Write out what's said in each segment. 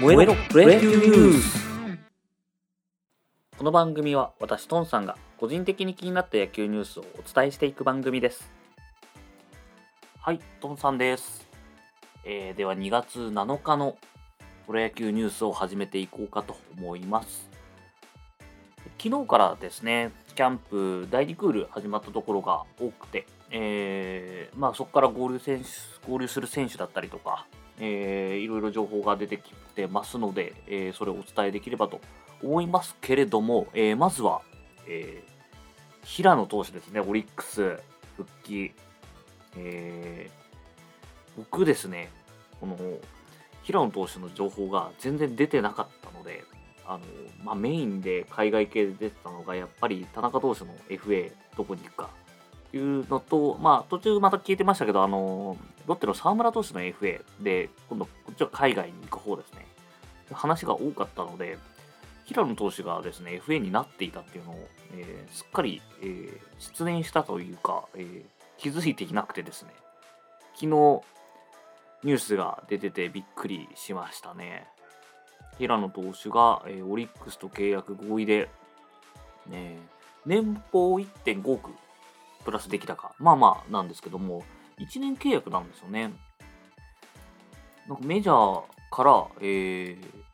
燃えろプロ野球ニュースこの番組は私トンさんが個人的に気になった野球ニュースをお伝えしていく番組です。はいトンさんです、えーでは2月7日のプロ野球ニュースを始めていこうかと思います。昨日からですねキャンプ第2クール始まったところが多くて、えーまあ、そこから合流選手合流する選手だったりとか、えーいろいろ情報が出てきてますので、えーそれをお伝えできればと思いますけれども、えーまずは、えー平野投手ですね、オリックス復帰。えー僕ですね、この平野投手の情報が全然出てなかったので、あのまあ、メインで海外系で出てたのが、やっぱり田中投手の FA どこに行くかっていうのと、まあ、途中また聞いてましたけど、あのロッテの沢村投手の FA で、今度、こっちは海外に行く方ですね。話が多かったので、平野投手がですね、FA になっていたっていうのを、えーすっかり、えー失念したというか、えー気づいていなくてですね、昨日、ニュースが出ててびっくりしましたね。平野投手が、えーオリックスと契約合意で、ね、年俸1.5億プラスできたか、まあまあなんですけども、1年契約なんですよね。なんかメジャーから、えー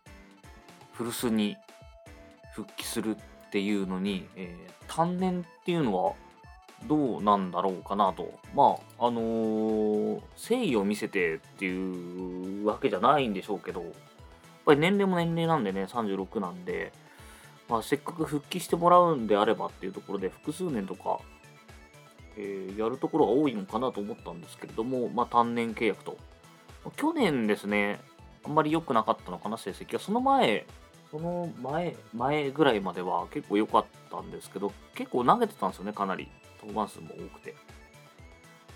古巣に復帰するっていうのに、えー単年っていうのはどうなんだろうかなと。まあ、あのー誠意を見せてっていうわけじゃないんでしょうけど、やっぱり年齢も年齢なんでね、36なんで、まあ、せっかく復帰してもらうんであればっていうところで、複数年とか、えーやるところが多いのかなと思ったんですけれども、まあ、単年契約と。去年ですね、あんまり良くなかったのかな、成績は。その前、その前、前ぐらいまでは結構良かったんですけど、結構投げてたんですよね、かなり。登板数も多くて。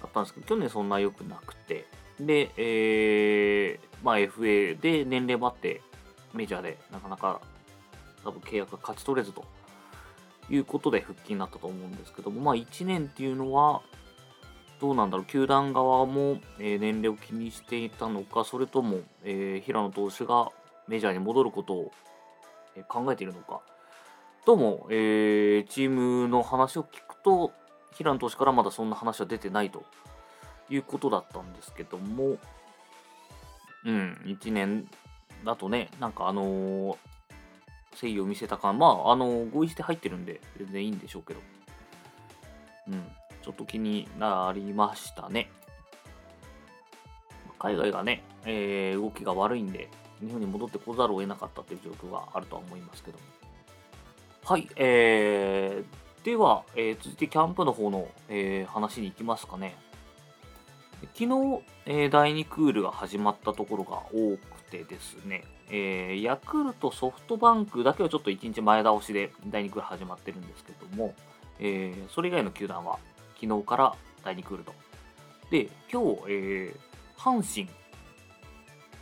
だったんですけど、去年そんな良くなくて。で、えー、まあ FA で年齢もあって、メジャーでなかなか多分契約が勝ち取れずということで復帰になったと思うんですけども、まあ1年っていうのは、どうなんだろう、球団側も、えー年齢を気にしていたのか、それとも、えー平野投手がメジャーに戻ることを、えー考えているのか。どうも、えチームの話を聞くと、平野投手からまだそんな話は出てないということだったんですけども、うん、1年だとね、なんかあの誠意を見せた感、まあ、あの合意して入ってるんで、全然いいんでしょうけど、うん、ちょっと気になりましたね。海外がね、えー動きが悪いんで、日本に戻ってこざるを得なかったという状況があるとは思いますけど。はい、えー、では、えー続いてキャンプの方の、えー話に行きますかね。昨日、えー第2クールが始まったところが多くてですね、えーヤクルト、ソフトバンクだけはちょっと1日前倒しで第2クール始まってるんですけども、えーそれ以外の球団は昨日から第2クールと。で、今日、えー阪神、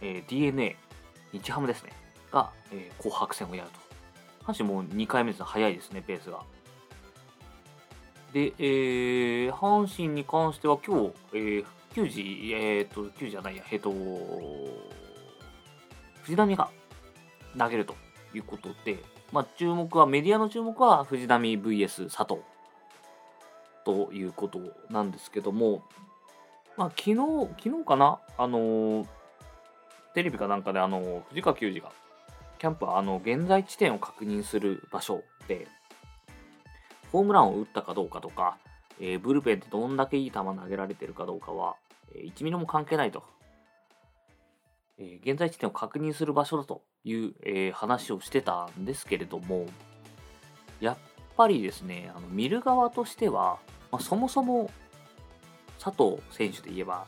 え d n a 日ハムですね、が、えー紅白戦をやると。阪神もう2回目です早いですね、ペースが。で、えー阪神に関しては今日、えー、球児、えっ、と、球児じゃないや、えっ、と、藤浪が投げるということで、まあ、注目は、メディアの注目は藤浪 VS 佐藤ということなんですけども、まあ、昨日、昨日かな、あのーテレビかなんかで、あの藤川球児が、キャンプはあの現在地点を確認する場所で、ホームランを打ったかどうかとか、えーブルペンでどんだけいい球投げられてるかどうかは、えー1ミリも関係ないと。えー現在地点を確認する場所だという、えー話をしてたんですけれども、やっぱりですね、あの見る側としては、まあ、そもそも佐藤選手で言えば、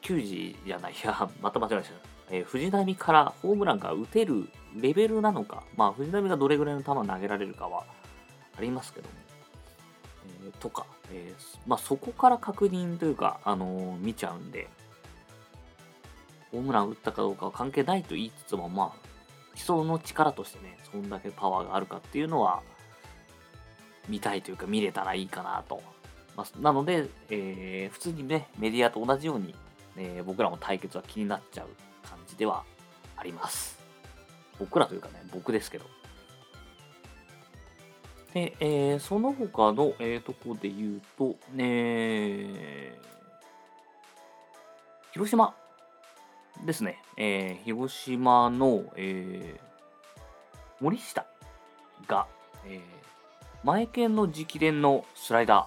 球児じゃない、いや、また間違えました。えー藤浪からホームランが打てるレベルなのか、まあ、藤浪がどれぐらいの球投げられるかはありますけども、えーとか、えーまあ、そこから確認というか、あのー見ちゃうんで、ホームラン打ったかどうかは関係ないと言いつつも、まあ、基礎の力としてね、そんだけパワーがあるかっていうのは、見たいというか見れたらいいかなと。まあ、なので、えー普通にね、メディアと同じように、えー僕らも対決は気になっちゃう感じではあります。僕らというかね、僕ですけど。で、えー、その他の、えー、とこで言うと、ね広島ですね。えー、広島の、えー、森下が、えー、前剣の直伝のスライダ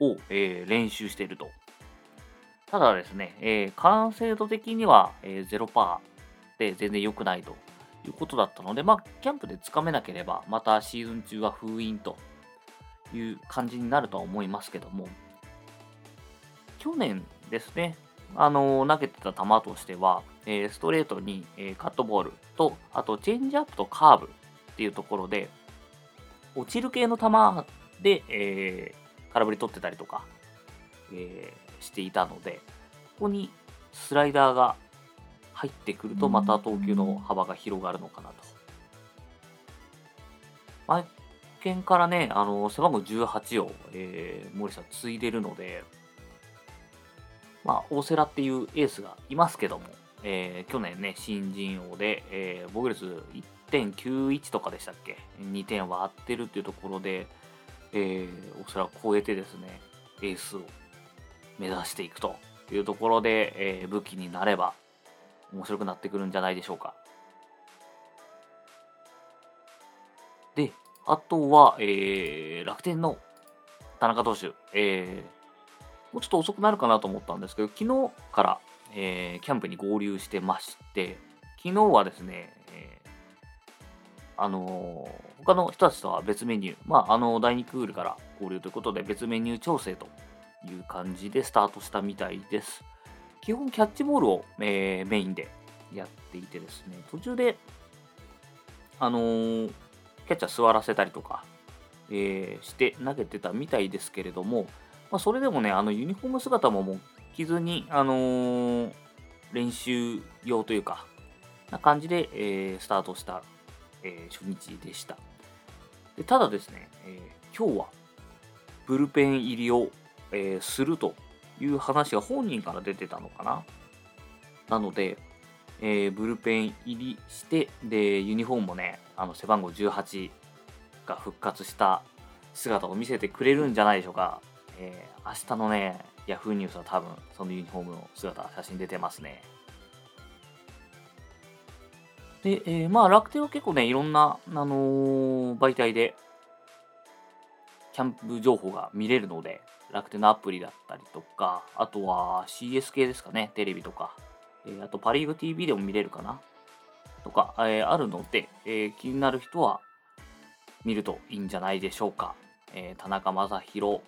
ーを、えー、練習していると。ただですね、えー、完成度的には、えー、0%で全然良くないということだったので、まあ、キャンプでつかめなければ、またシーズン中は封印という感じになるとは思いますけども、去年ですね、あの投げてた球としては、えー、ストレートに、えー、カットボールと、あとチェンジアップとカーブっていうところで、落ちる系の球で、えー、空振り取ってたりとか、え、していたので、ここにスライダーが入ってくると、また投球の幅が広がるのかなと。前見からね、あの背番号18を、えー、森さん継いでるので、まあ、大瀬良っていうエースがいますけども、えー、去年ね、新人王で、えー、防御率1.91とかでしたっけ ?2 点割ってるっていうところで、えー、大瀬良を超えてですね、エースを目指していくというところで、えー、武器になれば面白くなってくるんじゃないでしょうか。で、あとは、えー、楽天の田中投手、えー、もうちょっと遅くなるかなと思ったんですけど、昨日から、えー、キャンプに合流してまして、昨日はですね、えー、あのー、他の人たちとは別メニュー、まあ、あの、第2クールから合流ということで、別メニュー調整という感じでスタートしたみたいです。基本、キャッチボールを、えー、メインでやっていてですね、途中で、あのー、キャッチャー座らせたりとか、えー、して投げてたみたいですけれども、まあ、それでもね、あのユニフォーム姿ももう着ずに、あの、練習用というか、な感じで、えー、スタートした、え、初日でした。でただですね、え今日はブルペン入りを、えするという話が本人から出てたのかな？なので、えブルペン入りして、で、ユニフォームもね、あの背番号18が復活した姿を見せてくれるんじゃないでしょうか。えー、明日のね、ヤフーニュースは多分、そのユニフォームの姿、写真出てますね。で、えー、まあ、楽天は結構ね、いろんな、あのー、媒体で、キャンプ情報が見れるので、楽天のアプリだったりとか、あとは CS 系ですかね、テレビとか、えー、あとパリーグ TV でも見れるかな、とか、えー、あるので、えー、気になる人は見るといいんじゃないでしょうか。え、田中将大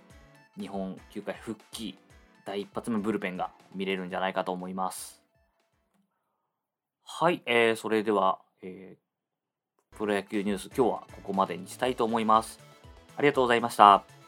日本球界復帰第一発目ブルペンが見れるんじゃないかと思います。はい、えー、それでは、え、プロ野球ニュース今日はここまでにしたいと思います。ありがとうございました。